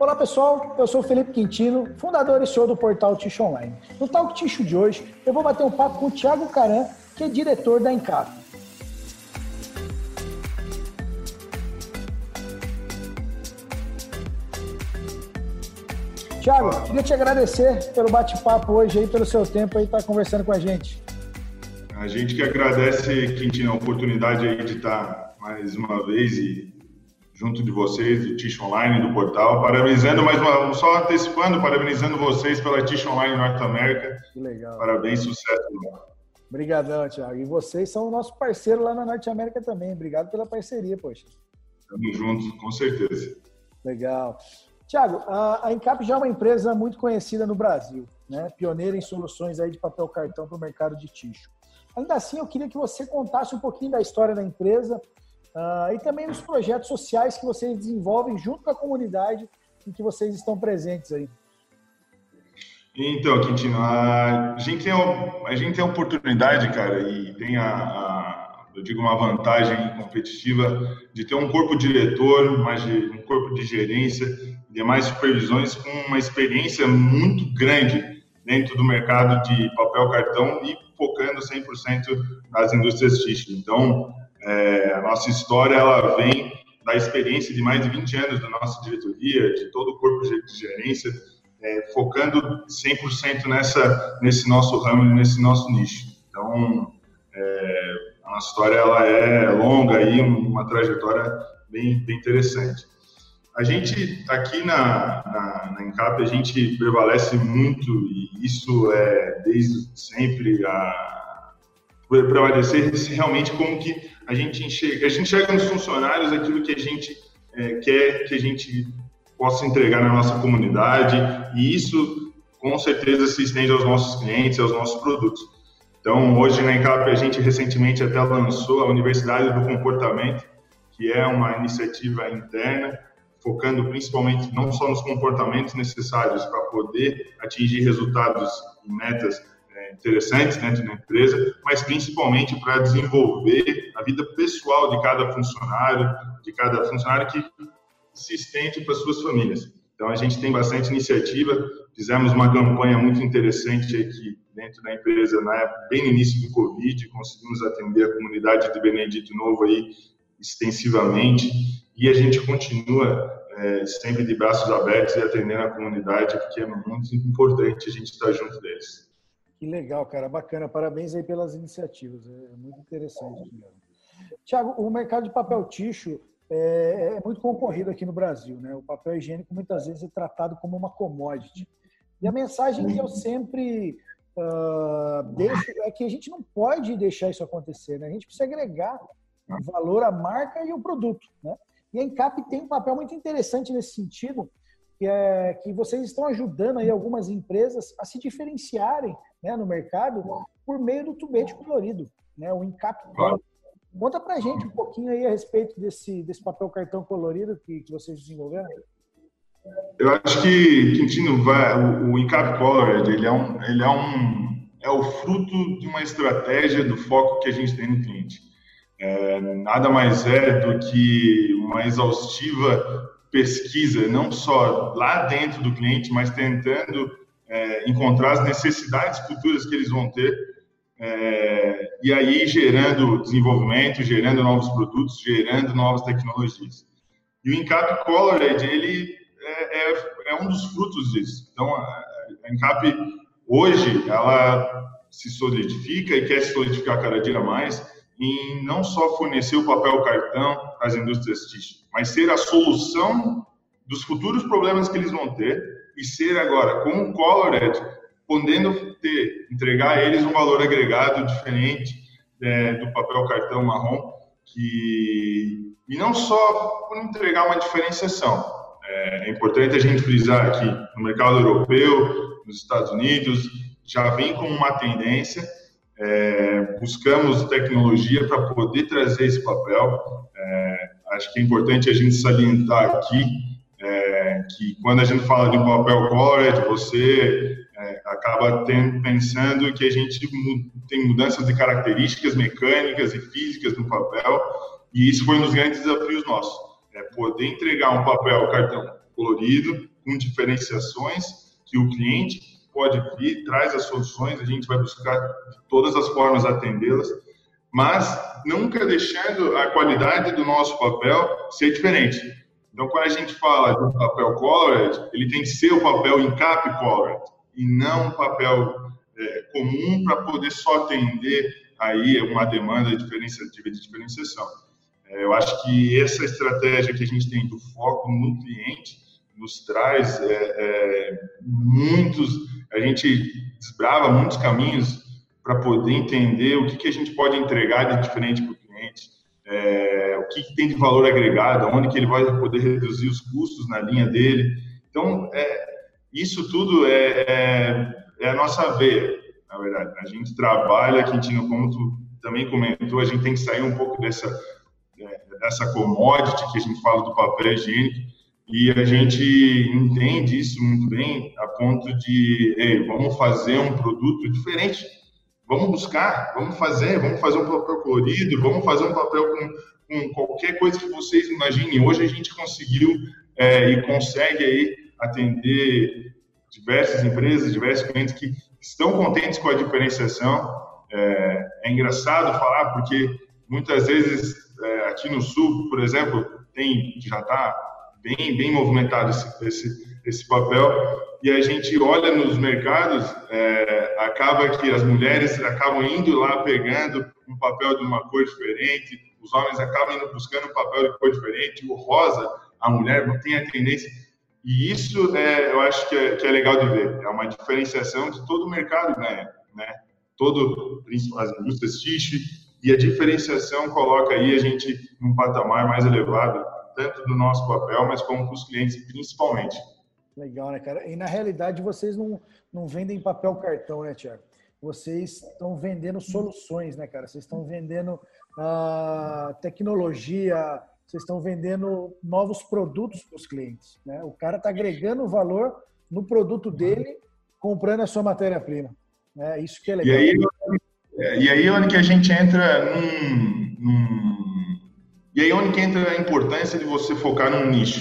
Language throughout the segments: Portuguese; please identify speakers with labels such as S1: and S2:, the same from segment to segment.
S1: Olá pessoal, eu sou o Felipe Quintino, fundador e CEO do portal Ticho Online. No Talk Ticho de hoje, eu vou bater um papo com o Thiago Caran, que é diretor da Encap. Thiago, queria te agradecer pelo bate-papo hoje aí, pelo seu tempo aí estar conversando com a gente.
S2: A gente que agradece, Quintino, a oportunidade aí de estar mais uma vez e junto de vocês, do Tish Online, do portal, parabenizando mais uma, só antecipando, parabenizando vocês pela Tish Online Norte América.
S1: Que legal.
S2: Parabéns, sucesso.
S1: Obrigadão, Thiago. E vocês são o nosso parceiro lá na Norte América também. Obrigado pela parceria, poxa.
S2: Estamos juntos, com certeza.
S1: Legal. Tiago, a, a Encap já é uma empresa muito conhecida no Brasil, né? pioneira em soluções aí de papel cartão para o mercado de ticho. Ainda assim, eu queria que você contasse um pouquinho da história da empresa uh, e também dos projetos sociais que vocês desenvolvem junto com a comunidade em que vocês estão presentes aí.
S2: Então, Quintino, a gente tem a, gente tem a oportunidade, cara, e tem a, a, eu digo, uma vantagem competitiva de ter um corpo diretor, mais de, um corpo de gerência demais supervisões com uma experiência muito grande dentro do mercado de papel cartão e focando 100% nas indústrias têxtil. Então, é, a nossa história ela vem da experiência de mais de 20 anos da nossa diretoria, de todo o corpo de gerência, é, focando 100% nessa, nesse nosso ramo, nesse nosso nicho. Então, é, a nossa história ela é longa e uma trajetória bem, bem interessante. A gente aqui na, na, na Encap, a gente prevalece muito, e isso é desde sempre a prevalecer realmente como que a gente enxerga, a gente enxerga nos funcionários aquilo que a gente é, quer que a gente possa entregar na nossa comunidade, e isso com certeza se estende aos nossos clientes, aos nossos produtos. Então, hoje na Encap, a gente recentemente até lançou a Universidade do Comportamento, que é uma iniciativa interna focando principalmente não só nos comportamentos necessários para poder atingir resultados e metas interessantes dentro da empresa, mas principalmente para desenvolver a vida pessoal de cada funcionário, de cada funcionário que se estende para suas famílias. Então a gente tem bastante iniciativa, fizemos uma campanha muito interessante aqui dentro da empresa, na bem no início do Covid, conseguimos atender a comunidade de Benedito Novo aí extensivamente e a gente continua é, sempre de braços abertos e atendendo a comunidade, porque é muito importante a gente estar junto deles.
S1: Que legal, cara, bacana. Parabéns aí pelas iniciativas, é muito interessante. Tiago, o mercado de papel ticho é, é, muito concorrido aqui no Brasil, né? O papel higiênico muitas vezes é tratado como uma commodity. E a mensagem que eu sempre uh, deixo é que a gente não pode deixar isso acontecer, né? A gente precisa agregar valor à marca e ao produto, né? E a Encap tem um papel muito interessante nesse sentido, que é que vocês estão ajudando aí algumas empresas a se diferenciarem né, no mercado por meio do tubete colorido, né, o Encap Color. Conta pra gente um pouquinho aí a respeito desse, desse papel cartão colorido que, que vocês desenvolveram.
S2: Eu acho que, Quintino, vai, o, o Encap Color, ele é um, ele é um, é o fruto de uma estratégia do foco que a gente tem no cliente é, nada mais é do que uma exaustiva pesquisa, não só lá dentro do cliente, mas tentando é, encontrar as necessidades futuras que eles vão ter, é, e aí gerando desenvolvimento, gerando novos produtos, gerando novas tecnologias. E o Encap Colored, ele é, é, é um dos frutos disso. Então, a, a Encap, hoje, ela se solidifica e quer se solidificar cada dia mais, em não só fornecer o papel cartão às indústrias têxteis, mas ser a solução dos futuros problemas que eles vão ter e ser agora, como o Colored, podendo ter, entregar a eles um valor agregado diferente é, do papel cartão marrom, que, e não só por entregar uma diferenciação. É, é importante a gente frisar aqui, no mercado europeu, nos Estados Unidos, já vem como uma tendência é, buscamos tecnologia para poder trazer esse papel. É, acho que é importante a gente salientar aqui é, que quando a gente fala de papel colored, você é, acaba tendo, pensando que a gente tem mudanças de características mecânicas e físicas no papel, e isso foi um dos grandes desafios nossos. É poder entregar um papel cartão colorido, com diferenciações que o cliente pode vir, traz as soluções, a gente vai buscar de todas as formas atendê-las, mas nunca deixando a qualidade do nosso papel ser diferente. Então, quando a gente fala de um papel colored, ele tem que ser o papel encap colored e não um papel é, comum para poder só atender aí uma demanda de, de diferenciação. É, eu acho que essa estratégia que a gente tem do foco no cliente nos traz é, é, muitos, a gente desbrava muitos caminhos para poder entender o que, que a gente pode entregar de diferente para o cliente, é, o que, que, tem de valor agregado, onde que ele vai poder reduzir os custos na linha dele. Então, é, isso tudo é, é, é, a nossa veia, na verdade. A gente trabalha, Quintino, como tu também comentou, a gente tem que sair um pouco dessa, é, dessa commodity que a gente fala do papel higiênico e a gente entende isso muito bem a ponto de, ei, vamos fazer um produto diferente. Vamos buscar, vamos fazer, vamos fazer um papel colorido, vamos fazer um papel com, com qualquer coisa que vocês imaginem. Hoje a gente conseguiu é, e consegue aí atender diversas empresas, diversos clientes que estão contentes com a diferenciação. É, é engraçado falar porque muitas vezes é, aqui no Sul, por exemplo, tem já está bem, bem movimentado esse, esse, esse papel. E a gente olha nos mercados, é, acaba que as mulheres acabam indo lá pegando um papel de uma cor diferente, os homens acabam indo buscando um papel de cor diferente, o rosa, a mulher não tem a tendência. E isso é, eu acho que é, que é legal de ver. É uma diferenciação de todo o mercado, né? né? Todo, as indústrias tixi, e a diferenciação coloca aí a gente num patamar mais elevado tanto do nosso papel, mas como para os clientes principalmente.
S1: Legal, né, cara? E na realidade vocês não, não vendem papel cartão, né, Tiago? Vocês estão vendendo soluções, né, cara? Vocês estão vendendo uh, tecnologia, vocês estão vendendo novos produtos para os clientes, né? O cara está agregando valor no produto dele, comprando a sua matéria-prima. É isso que é legal.
S2: E aí, e aí onde que a gente entra num, num e aí onde que entra a importância de você focar num nicho?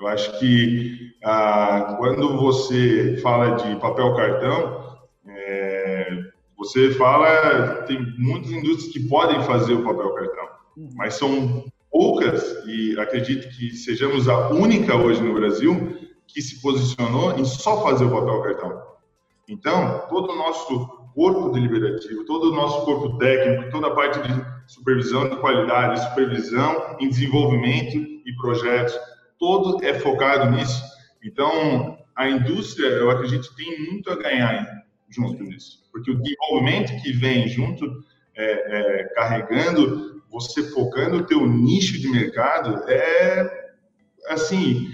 S2: Eu acho que ah, quando você fala de papel cartão, é, você fala tem muitas indústrias que podem fazer o papel cartão, mas são poucas e acredito que sejamos a única hoje no Brasil que se posicionou em só fazer o papel cartão. Então, todo o nosso corpo deliberativo, todo o nosso corpo técnico, toda a parte de supervisão de qualidade, supervisão em desenvolvimento e projetos, todo é focado nisso. Então, a indústria, eu acredito, tem muito a ganhar junto nisso, porque o desenvolvimento que vem junto, é, é, carregando, você focando o teu nicho de mercado, é assim,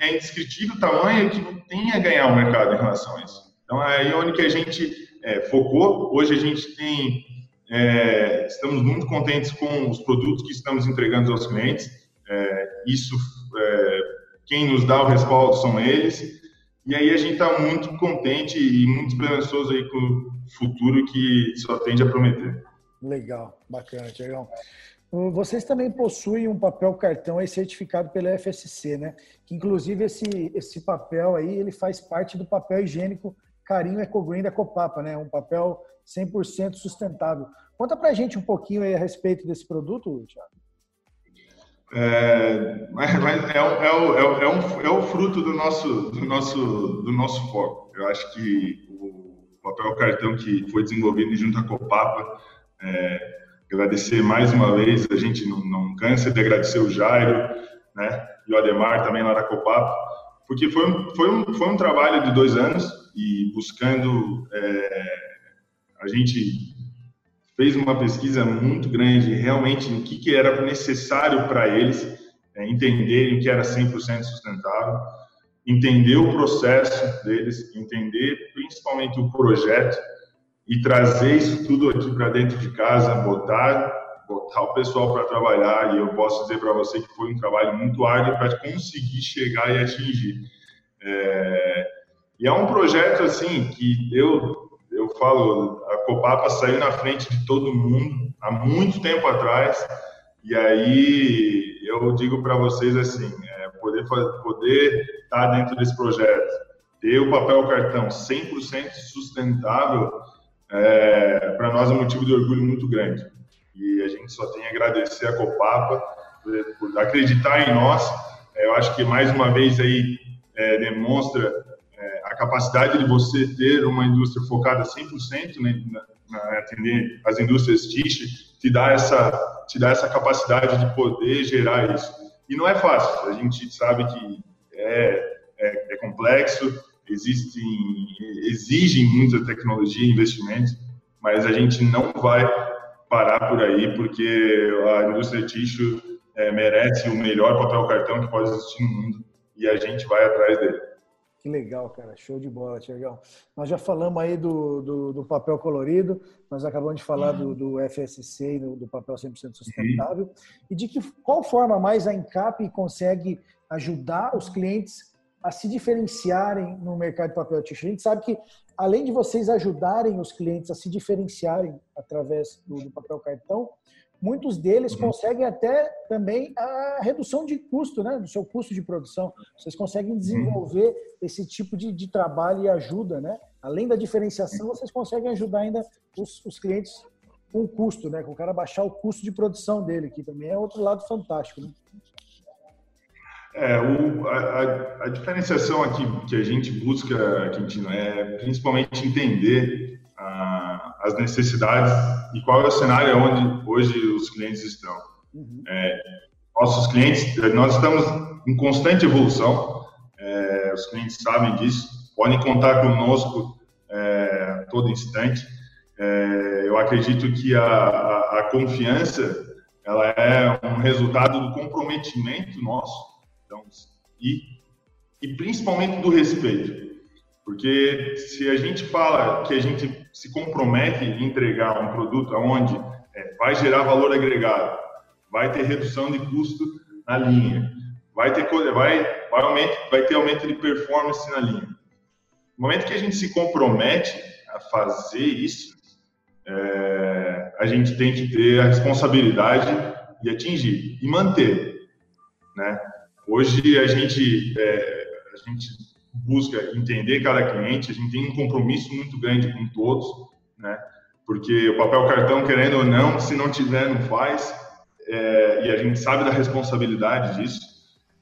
S2: é indescritível o tamanho que tem a ganhar o mercado em relação a isso. Então, é aí onde que a gente é, focou. Hoje a gente tem, é, estamos muito contentes com os produtos que estamos entregando aos clientes. É, isso, é, quem nos dá o respaldo são eles. E aí a gente está muito contente e muito esperançoso aí com o futuro que só tende a prometer.
S1: Legal, bacana, Tiagão. Vocês também possuem um papel cartão aí certificado pela FSC, né? Que inclusive esse, esse papel aí ele faz parte do papel higiênico Carinho Ecogreen da Copapa, né? Um papel 100% sustentável. Conta para a gente um pouquinho a respeito desse produto, Thiago.
S2: É, mas é, é, é, é, um, é o fruto do nosso, do, nosso, do nosso foco. Eu acho que o papel cartão que foi desenvolvido junto à Copapa, é, agradecer mais uma vez, a gente não, não cansa de agradecer o Jairo né, e o Ademar também lá da Copapa, porque foi um, foi um, foi um trabalho de dois anos, e buscando. É, a gente fez uma pesquisa muito grande realmente no que, que era necessário para eles é, entenderem o que era 100% sustentável, entender o processo deles, entender principalmente o projeto e trazer isso tudo aqui para dentro de casa, botar botar o pessoal para trabalhar e eu posso dizer para você que foi um trabalho muito árduo para conseguir chegar e atingir. É, e é um projeto assim que eu eu falo, a Copapa saiu na frente de todo mundo há muito tempo atrás. E aí eu digo para vocês assim, é, poder, poder estar tá dentro desse projeto, ter o papel cartão 100% sustentável, é, para nós é um motivo de orgulho muito grande. E a gente só tem a agradecer a Copapa por, acreditar em nós. É, eu acho que mais uma vez aí é, demonstra é, a capacidade de você ter uma indústria focada 100% né, na, na, atender as indústrias TIC, te dá essa te dá essa capacidade de poder gerar isso. E não é fácil. A gente sabe que é, é, é complexo, existem exigem muita tecnologia e mas a gente não vai parar por aí porque a indústria tixo é, merece o melhor papel cartão que pode existir no mundo e a gente vai atrás dele.
S1: Que legal, cara. Show de bola, Tiagão. Nós já falamos aí do, do, do, papel colorido, nós acabamos de falar do, do FSC e do, do, papel 100% sustentável. Uhum. E de que, qual forma mais a Encap consegue ajudar os clientes a se diferenciarem no mercado de papel tixo? A gente sabe que, além de vocês ajudarem os clientes a se diferenciarem através do, papel cartão, muitos deles uhum. conseguem até também a redução de custo, né, do seu custo de produção. Vocês conseguem uhum. desenvolver uhum. esse tipo de, de, trabalho e ajuda, né? Além da diferenciação, vocês conseguem ajudar ainda os, os clientes com o custo, né? Com o cara baixar o custo de produção dele, que também é outro lado fantástico, né?
S2: É, o, a, a, diferenciação aqui que a gente busca, Quintino, é principalmente entender as necessidades e qual é o cenário onde hoje os clientes estão. Uhum. É, nossos clientes, nós estamos em constante evolução, é, os clientes sabem disso, podem contar conosco é, todo instante. É, eu acredito que a, a, a, confiança ela é um resultado do comprometimento nosso, e, e principalmente do respeito. Porque se a gente fala que a gente se compromete em entregar um produto onde é, vai gerar valor agregado, vai ter redução de custo na linha, vai ter, vai, vai, aumento, vai ter aumento de performance na linha. No momento que a gente se compromete a fazer isso, é, a gente tem que ter a responsabilidade de atingir e manter, né? Hoje a gente, é, a gente busca entender cada cliente, a gente tem um compromisso muito grande com todos, né? Porque o papel cartão, querendo ou não, se não tiver, não faz, é, e a gente sabe da responsabilidade disso.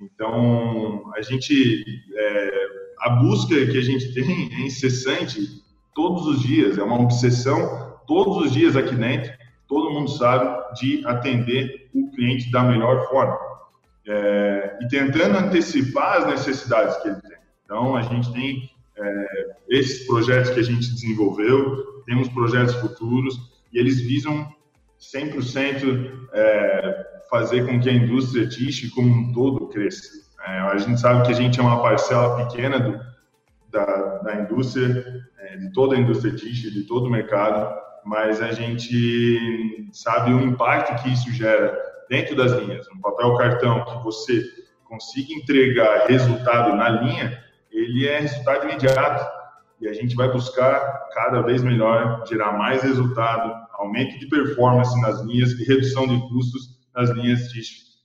S2: Então, a gente, é, a busca que a gente tem é incessante todos os dias, é uma obsessão todos os dias aqui dentro, todo mundo sabe de atender o cliente da melhor forma. É, e tentando antecipar as necessidades que ele tem. Então, a gente tem é, esses projetos que a gente desenvolveu, temos projetos futuros e eles visam 100% é, fazer com que a indústria tixi como um todo cresça. É, a gente sabe que a gente é uma parcela pequena do, da, da indústria, é, de toda a indústria tixi, de todo o mercado, mas a gente sabe o impacto que isso gera dentro das linhas. Um papel cartão que você consiga entregar resultado na linha, ele é resultado imediato. E a gente vai buscar cada vez melhor gerar mais resultado, aumento de performance nas linhas e redução de custos nas linhas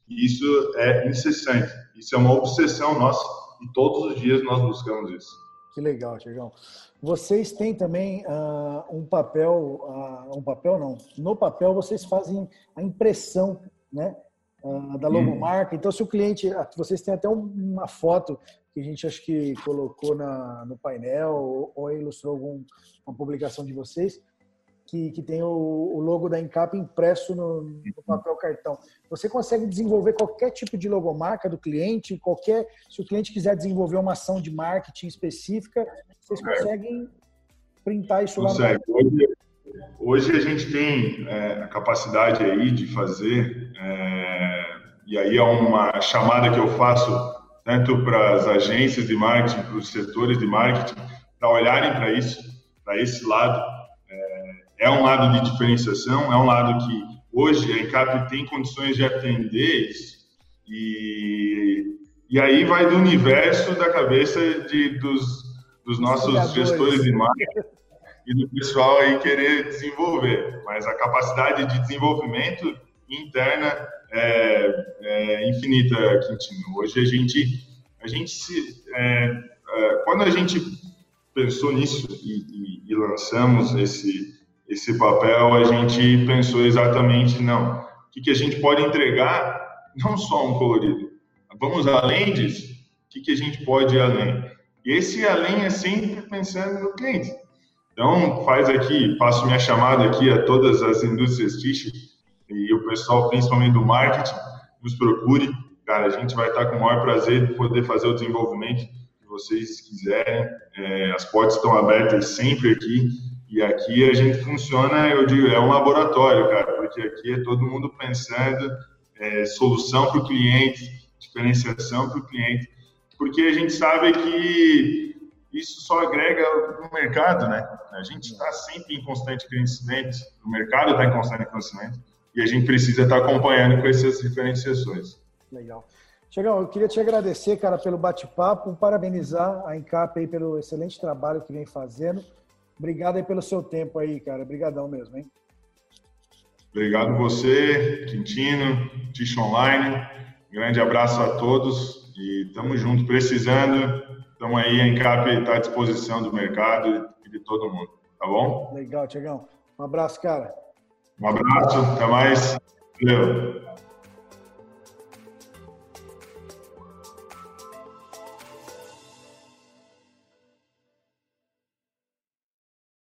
S2: E isso é incessante. Isso é uma obsessão nossa e todos os dias nós buscamos isso.
S1: Que legal, Tiagão. Vocês têm também uh, um papel, uh, um papel não, no papel vocês fazem a impressão né, uh, da logomarca. Então, se o cliente, vocês têm até uma foto que a gente acho que colocou na, no painel ou, ou ilustrou alguma publicação de vocês, que, que tem o, o, logo da Encap impresso no, no, papel cartão. Você consegue desenvolver qualquer tipo de logomarca do cliente, qualquer, se o cliente quiser desenvolver uma ação de marketing específica, vocês conseguem printar isso lá no
S2: hoje, a gente tem é, a capacidade aí de fazer, é, e aí é uma chamada que eu faço tanto para as agências de marketing, para os setores de marketing, para olharem para isso, para esse lado. É, é, um lado de diferenciação, é um lado que hoje a ENCAP tem condições de atender isso. E, e aí vai do universo da cabeça de, dos, dos nossos gestores de marketing e do pessoal aí querer desenvolver. Mas a capacidade de desenvolvimento interna é, é infinita, Quintino. Hoje a gente, a gente se, é, é, quando a gente pensou nisso e, e, e, lançamos esse, esse papel, a gente pensou exatamente, não, o que, que a gente pode entregar, não só um colorido, vamos além disso, o que, que a gente pode ir além? E esse além é sempre pensando no cliente. Então, faz aqui, faço minha chamada aqui a todas as indústrias tixo e o pessoal, principalmente do marketing, nos procure. Cara, a gente vai estar com o maior prazer de poder fazer o desenvolvimento que vocês quiserem. É, as portas estão abertas sempre aqui. E aqui a gente funciona, eu digo, é um laboratório, cara, porque aqui é todo mundo pensando é, solução para o cliente, diferenciação para o cliente, porque a gente sabe que isso só agrega no mercado, né? A gente está sempre em constante crescimento, o mercado está em constante crescimento e a gente precisa estar tá acompanhando com essas diferenciações.
S1: Legal. Chegão, eu queria te agradecer, cara, pelo bate-papo, parabenizar a Encap aí pelo excelente trabalho que vem fazendo. Obrigado aí pelo seu tempo aí, cara. Obrigadão mesmo, hein?
S2: Obrigado você, Quintino, Tish Online. Grande abraço a todos e estamos juntos. Precisando, estamos aí, a Encap está à disposição do mercado e de todo mundo. Tá bom?
S1: Legal, Tiagão. Um abraço, cara.
S2: Um abraço, até mais. Valeu.